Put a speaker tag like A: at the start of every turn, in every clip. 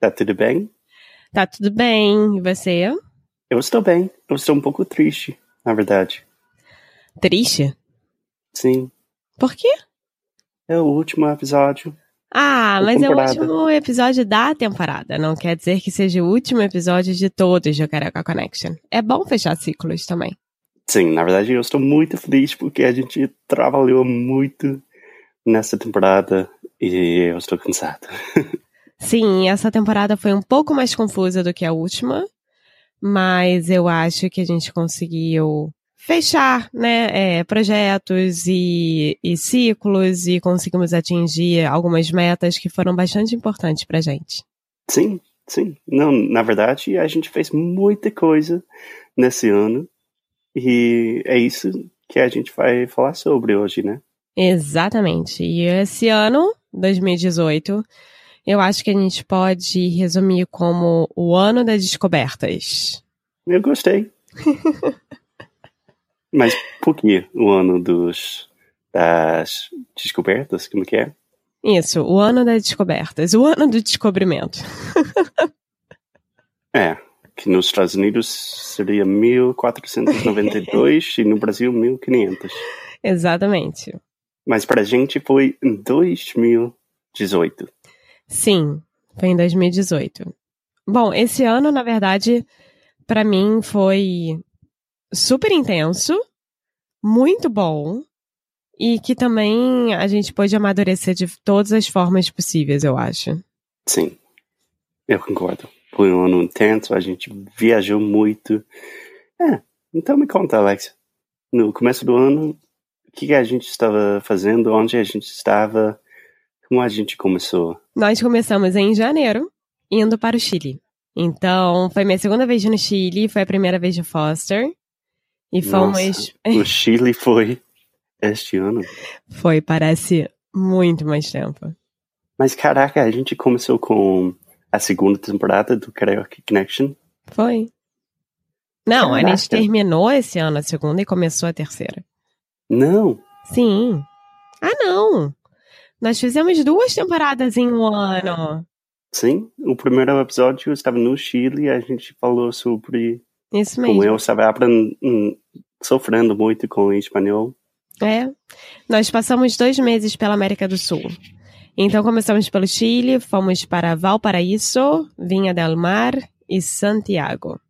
A: Tá tudo bem?
B: Tá tudo bem. E você?
A: Eu estou bem. Eu estou um pouco triste, na verdade.
B: Triste?
A: Sim.
B: Por quê?
A: É o último episódio.
B: Ah, mas é o
A: temporada.
B: último episódio da temporada. Não quer dizer que seja o último episódio de todos do Carioca Connection. É bom fechar ciclos também.
A: Sim, na verdade eu estou muito feliz porque a gente trabalhou muito nessa temporada e eu estou cansado.
B: Sim, essa temporada foi um pouco mais confusa do que a última, mas eu acho que a gente conseguiu fechar, né, é, projetos e, e ciclos e conseguimos atingir algumas metas que foram bastante importantes pra gente.
A: Sim, sim. Não, na verdade a gente fez muita coisa nesse ano e é isso que a gente vai falar sobre hoje, né?
B: Exatamente. E esse ano, 2018, eu acho que a gente pode resumir como o ano das descobertas.
A: Eu gostei. Mas por que o ano dos das descobertas? Como que é?
B: Isso, o ano das descobertas, o ano do descobrimento.
A: É, que nos Estados Unidos seria 1492 e no Brasil 1500.
B: Exatamente.
A: Mas pra gente foi em 2018.
B: Sim, foi em 2018. Bom, esse ano, na verdade, pra mim foi super intenso, muito bom, e que também a gente pôde amadurecer de todas as formas possíveis, eu acho.
A: Sim, eu concordo. Foi um ano intenso, a gente viajou muito. É, então me conta, Alex. No começo do ano, o que a gente estava fazendo? Onde a gente estava? Como a gente começou?
B: Nós começamos em janeiro, indo para o Chile. Então, foi minha segunda vez no Chile, foi a primeira vez de Foster. E fomos.
A: Nossa, o Chile foi este ano.
B: Foi, parece muito mais tempo.
A: Mas caraca, a gente começou com a segunda temporada do Karaoke Connection.
B: Foi. Não, a gente
A: Caraca.
B: terminou esse ano a segunda e começou a terceira.
A: Não,
B: Sim. Ah, não! Nós fizemos duas temporadas em um ano.
A: sim. O primeiro episódio estava no Chile e a gente falou sobre
B: Isso
A: como
B: mesmo.
A: eu estava aprendendo, sofrendo muito com o espanhol.
B: É. Nós passamos dois meses pela América do Sul. Então começamos pelo Chile, fomos para Valparaíso, Vinha del Mar e Santiago.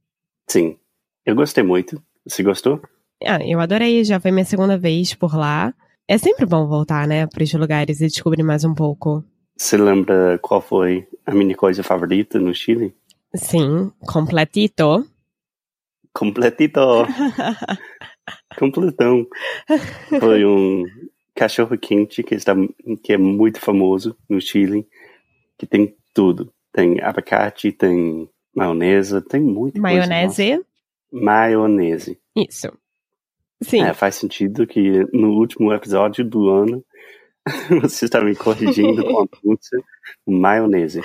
A: Sim, eu gostei muito. Você gostou?
B: Ah, eu adorei, já foi minha segunda vez por lá. É sempre bom voltar, né, para os lugares e descobrir mais um pouco.
A: Você lembra qual foi a minha coisa favorita no Chile?
B: Sim, completito.
A: Completito! Completão. Foi um cachorro quente que, está, que é muito famoso no Chile, que tem tudo. Tem abacate, tem maionese, tem muita coisa.
B: Maionese.
A: Maionese.
B: Isso. Sim.
A: É, faz sentido que no último episódio do ano você está me corrigindo com a pizza maionese.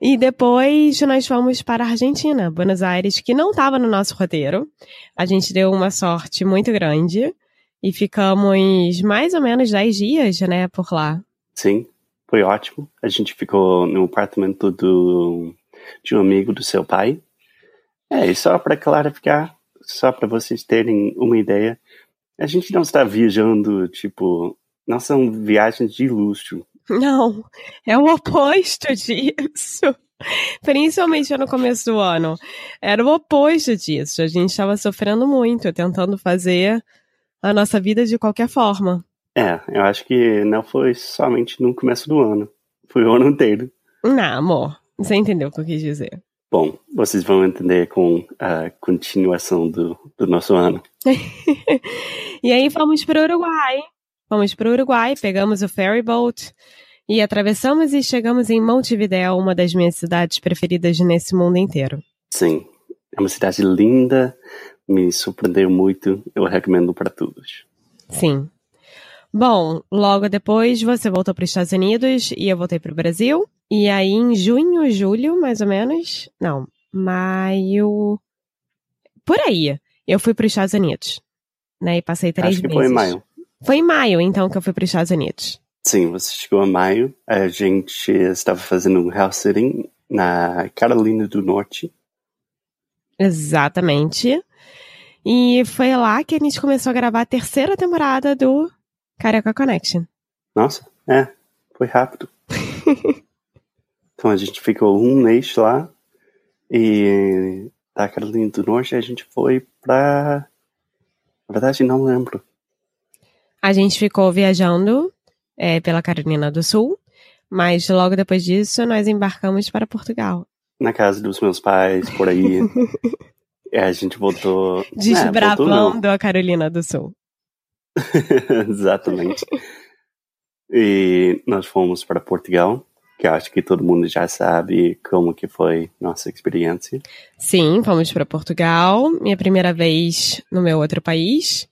B: E depois nós fomos para a Argentina, Buenos Aires, que não estava no nosso roteiro. A gente deu uma sorte muito grande e ficamos mais ou menos 10 dias, né, por lá.
A: Sim, foi ótimo. A gente ficou no apartamento do, de um amigo do seu pai. É, e só para clarificar, só para vocês terem uma ideia, a gente não está viajando, tipo, não são viagens de luxo.
B: Não, é o oposto disso. Principalmente no começo do ano. Era o oposto disso. A gente estava sofrendo muito, tentando fazer a nossa vida de qualquer forma.
A: É, eu acho que não foi somente no começo do ano. Foi o ano inteiro.
B: Não, amor. Você entendeu o que eu quis dizer.
A: Bom, vocês vão entender com a continuação do, do nosso ano.
B: e aí fomos para o Uruguai. Fomos para o Uruguai, pegamos o ferry boat e atravessamos e chegamos em Montevideo, uma das minhas cidades preferidas nesse mundo inteiro.
A: Sim, é uma cidade linda, me surpreendeu muito, eu recomendo para todos.
B: Sim. Bom, logo depois você voltou para os Estados Unidos e eu voltei para o Brasil. E aí em junho, julho, mais ou menos, não, maio, por aí, eu fui para os Estados Unidos, né? E passei três
A: Acho que
B: meses.
A: foi em maio.
B: Foi em maio, então, que eu fui para os Estados Unidos.
A: Sim, você chegou em maio. A gente estava fazendo um house sitting na Carolina do Norte.
B: Exatamente. E foi lá que a gente começou a gravar a terceira temporada do Carioca Connection.
A: Nossa, é, foi rápido. então a gente ficou um mês lá e da Carolina do Norte a gente foi pra. Na verdade, não lembro.
B: A gente ficou viajando é, pela Carolina do Sul, mas logo depois disso nós embarcamos para Portugal.
A: Na casa dos meus pais, por aí. e a gente voltou. É, voltou
B: Desbravando a Carolina do Sul.
A: Exatamente. E nós fomos para Portugal, que eu acho que todo mundo já sabe como que foi nossa experiência.
B: Sim, fomos para Portugal, minha primeira vez no meu outro país.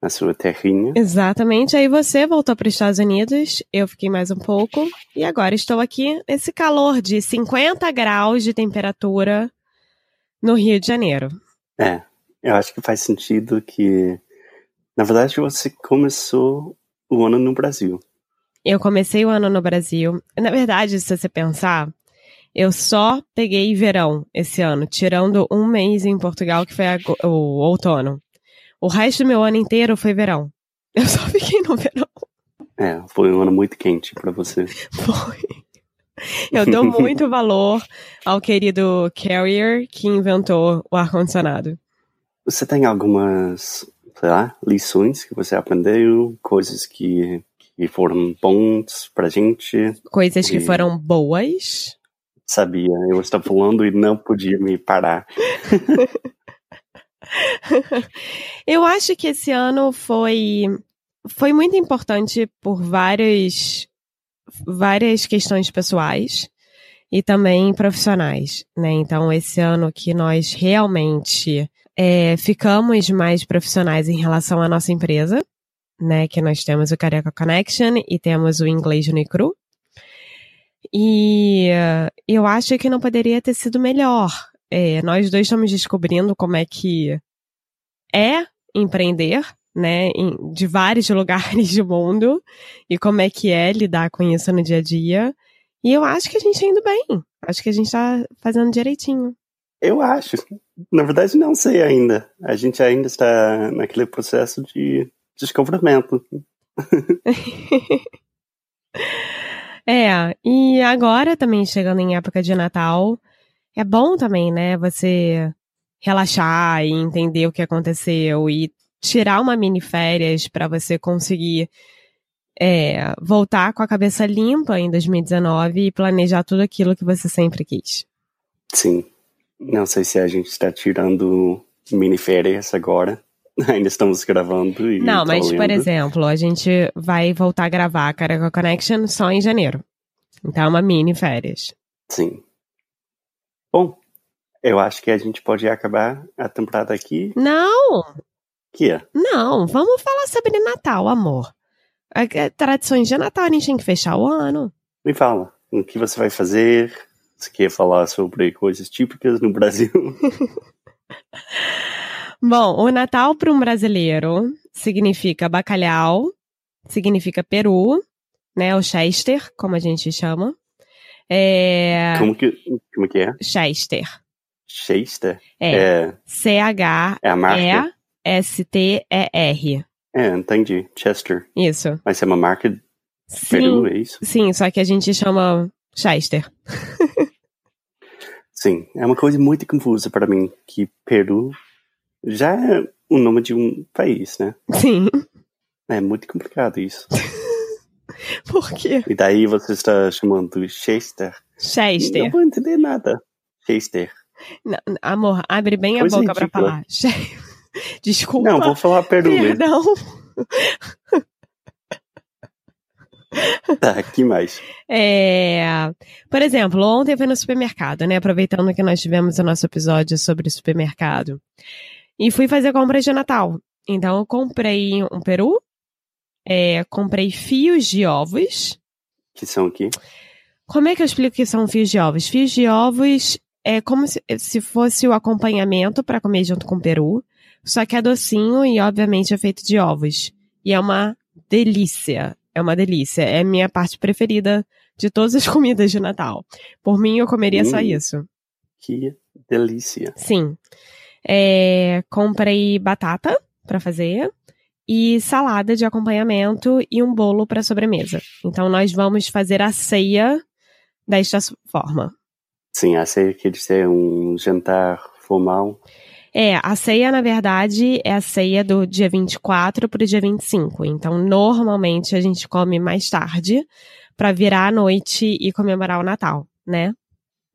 A: Na sua terrinha.
B: Exatamente. Aí você voltou para os Estados Unidos, eu fiquei mais um pouco, e agora estou aqui nesse calor de 50 graus de temperatura no Rio de Janeiro.
A: É, eu acho que faz sentido que, na verdade, você começou o ano no Brasil.
B: Eu comecei o ano no Brasil. Na verdade, se você pensar, eu só peguei verão esse ano, tirando um mês em Portugal, que foi o outono. O resto do meu ano inteiro foi verão. Eu só fiquei no verão.
A: É, foi um ano muito quente para você.
B: Foi. Eu dou muito valor ao querido Carrier que inventou o ar-condicionado.
A: Você tem algumas, lá, lições que você aprendeu, coisas que, que foram bons pra gente?
B: Coisas que foram boas.
A: Sabia, eu estava falando e não podia me parar.
B: eu acho que esse ano foi foi muito importante por várias várias questões pessoais e também profissionais, né? Então esse ano que nós realmente é, ficamos mais profissionais em relação à nossa empresa, né? Que nós temos o Careca Connection e temos o Inglês Unicru. E uh, eu acho que não poderia ter sido melhor, é, nós dois estamos descobrindo como é que é empreender, né, em, de vários lugares do mundo e como é que é lidar com isso no dia a dia. E eu acho que a gente tá indo bem. Acho que a gente tá fazendo direitinho.
A: Eu acho. Na verdade, não sei ainda. A gente ainda está naquele processo de descobrimento.
B: é, e agora também chegando em época de Natal, é bom também, né? Você relaxar e entender o que aconteceu e tirar uma mini férias para você conseguir é, voltar com a cabeça limpa em 2019 e planejar tudo aquilo que você sempre quis.
A: Sim. Não sei se a gente está tirando mini férias agora. Ainda estamos gravando e.
B: Não, mas, por exemplo, a gente vai voltar a gravar a Caraca Connection só em janeiro. Então é uma mini férias.
A: Sim. Bom, eu acho que a gente pode acabar a temporada aqui.
B: Não!
A: Que é?
B: Não, vamos falar sobre Natal, amor. Tradições de Natal, a gente tem que fechar o ano.
A: Me fala, o que você vai fazer? Você quer falar sobre coisas típicas no Brasil?
B: Bom, o Natal para um brasileiro significa bacalhau, significa peru, né? O Chester, como a gente chama. É...
A: Como, que, como que é?
B: Chester.
A: Chester?
B: É. é... C-H-E-S-T-E-R.
A: É, entendi. Chester.
B: Isso.
A: Mas é uma marca de sim, Peru, é isso?
B: Sim, só que a gente chama Chester.
A: Sim, é uma coisa muito confusa para mim que Peru já é o nome de um país, né?
B: Sim.
A: É muito complicado isso.
B: Por quê?
A: E daí você está chamando Chester.
B: Chester.
A: Não vou entender nada. Chester.
B: Não, amor, abre bem
A: Coisa
B: a boca pra
A: ridícula.
B: falar. Desculpa.
A: Não, vou falar Peru mesmo.
B: Perdão.
A: Tá, que mais?
B: É, por exemplo, ontem eu fui no supermercado, né? Aproveitando que nós tivemos o nosso episódio sobre supermercado. E fui fazer compras de Natal. Então eu comprei um peru, é, comprei fios de ovos.
A: Que são aqui?
B: Como é que eu explico que são fios de ovos? Fios de ovos é como se, se fosse o acompanhamento para comer junto com o peru, só que é docinho e obviamente é feito de ovos. E é uma delícia. É uma delícia. É a minha parte preferida de todas as comidas de Natal. Por mim, eu comeria só
A: Hum.
B: isso.
A: Que delícia.
B: Sim. É, comprei batata para fazer e salada de acompanhamento e um bolo para sobremesa. Então nós vamos fazer a ceia desta forma.
A: Sim, a ceia quer dizer um jantar formal.
B: É, a ceia, na verdade, é a ceia do dia 24 pro dia 25. Então, normalmente a gente come mais tarde para virar a noite e comemorar o Natal, né?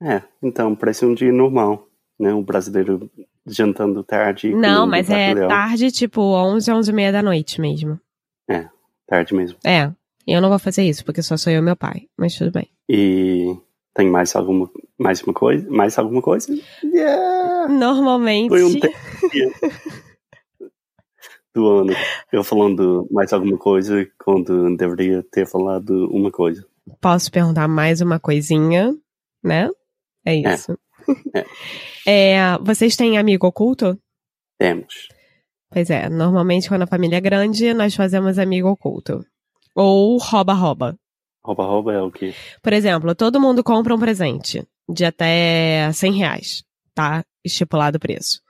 A: É, então parece um dia normal, né? Um brasileiro jantando tarde.
B: Não, mas é tarde, tipo 11, 11 e meia da noite mesmo.
A: Tarde mesmo.
B: É, eu não vou fazer isso, porque só sou eu e meu pai, mas tudo bem.
A: E tem mais alguma, mais uma coisa? Mais alguma coisa? Yeah!
B: Normalmente,
A: Foi um do ano. Eu falando mais alguma coisa quando deveria ter falado uma coisa.
B: posso perguntar mais uma coisinha, né? É isso.
A: É.
B: É, vocês têm amigo oculto?
A: Temos.
B: Pois é, normalmente quando a família é grande, nós fazemos amigo oculto. Ou rouba-rouba.
A: Rouba-rouba é o quê?
B: Por exemplo, todo mundo compra um presente de até 100 reais, tá? Estipulado o preço.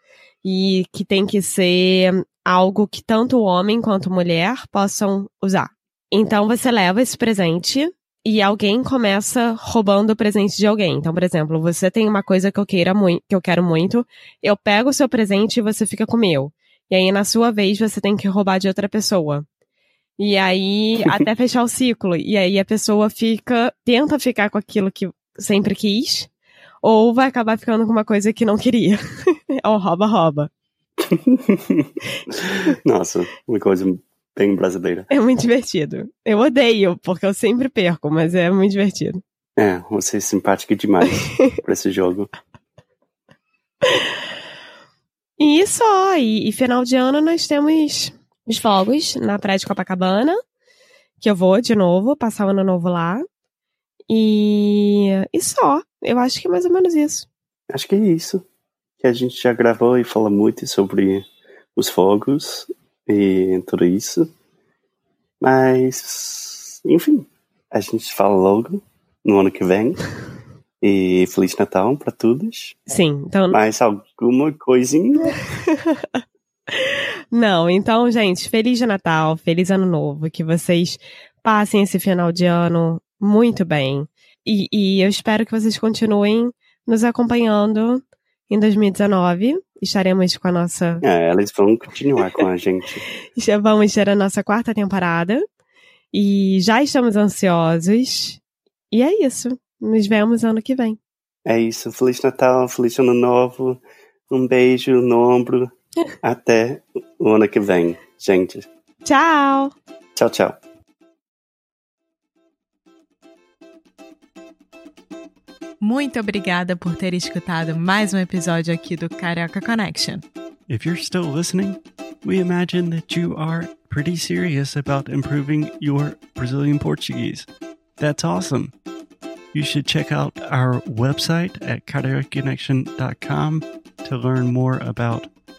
B: E que tem que ser algo que tanto o homem quanto mulher possam usar. Então você leva esse presente e alguém começa roubando o presente de alguém. Então, por exemplo, você tem uma coisa que eu queira muito, que eu quero muito, eu pego o seu presente e você fica com o meu. E aí, na sua vez, você tem que roubar de outra pessoa. E aí, até fechar o ciclo. E aí a pessoa fica, tenta ficar com aquilo que sempre quis, ou vai acabar ficando com uma coisa que não queria. É o rouba-rouba.
A: Nossa, uma coisa bem brasileira.
B: É muito divertido. Eu odeio, porque eu sempre perco, mas é muito divertido.
A: É, você é simpática demais pra esse jogo.
B: E só, e, e final de ano nós temos os fogos na praia de Copacabana, que eu vou de novo, passar o ano novo lá. E, e só, eu acho que é mais ou menos isso.
A: Acho que é isso. Que a gente já gravou e fala muito sobre os fogos e tudo isso. Mas, enfim, a gente fala logo no ano que vem. E Feliz Natal pra todos.
B: Sim, então
A: Mais alguma coisinha?
B: Não, então, gente, feliz Natal, feliz Ano Novo, que vocês passem esse final de ano muito bem. E, e eu espero que vocês continuem nos acompanhando em 2019. Estaremos com a nossa.
A: É, elas vão continuar com a gente.
B: Já vamos ter a nossa quarta temporada. E já estamos ansiosos. E é isso. Nos vemos ano que vem.
A: É isso. Feliz Natal, Feliz Ano Novo. Um beijo no ombro. Até o ano que vem, gente.
B: Tchau!
A: Tchau, tchau.
C: Muito obrigada por ter escutado mais um episódio aqui do Carioca Connection.
D: If you're still listening, we imagine that you are pretty serious about improving your Brazilian Portuguese. That's awesome. You should check out our website at cariocaconnection.com to learn more about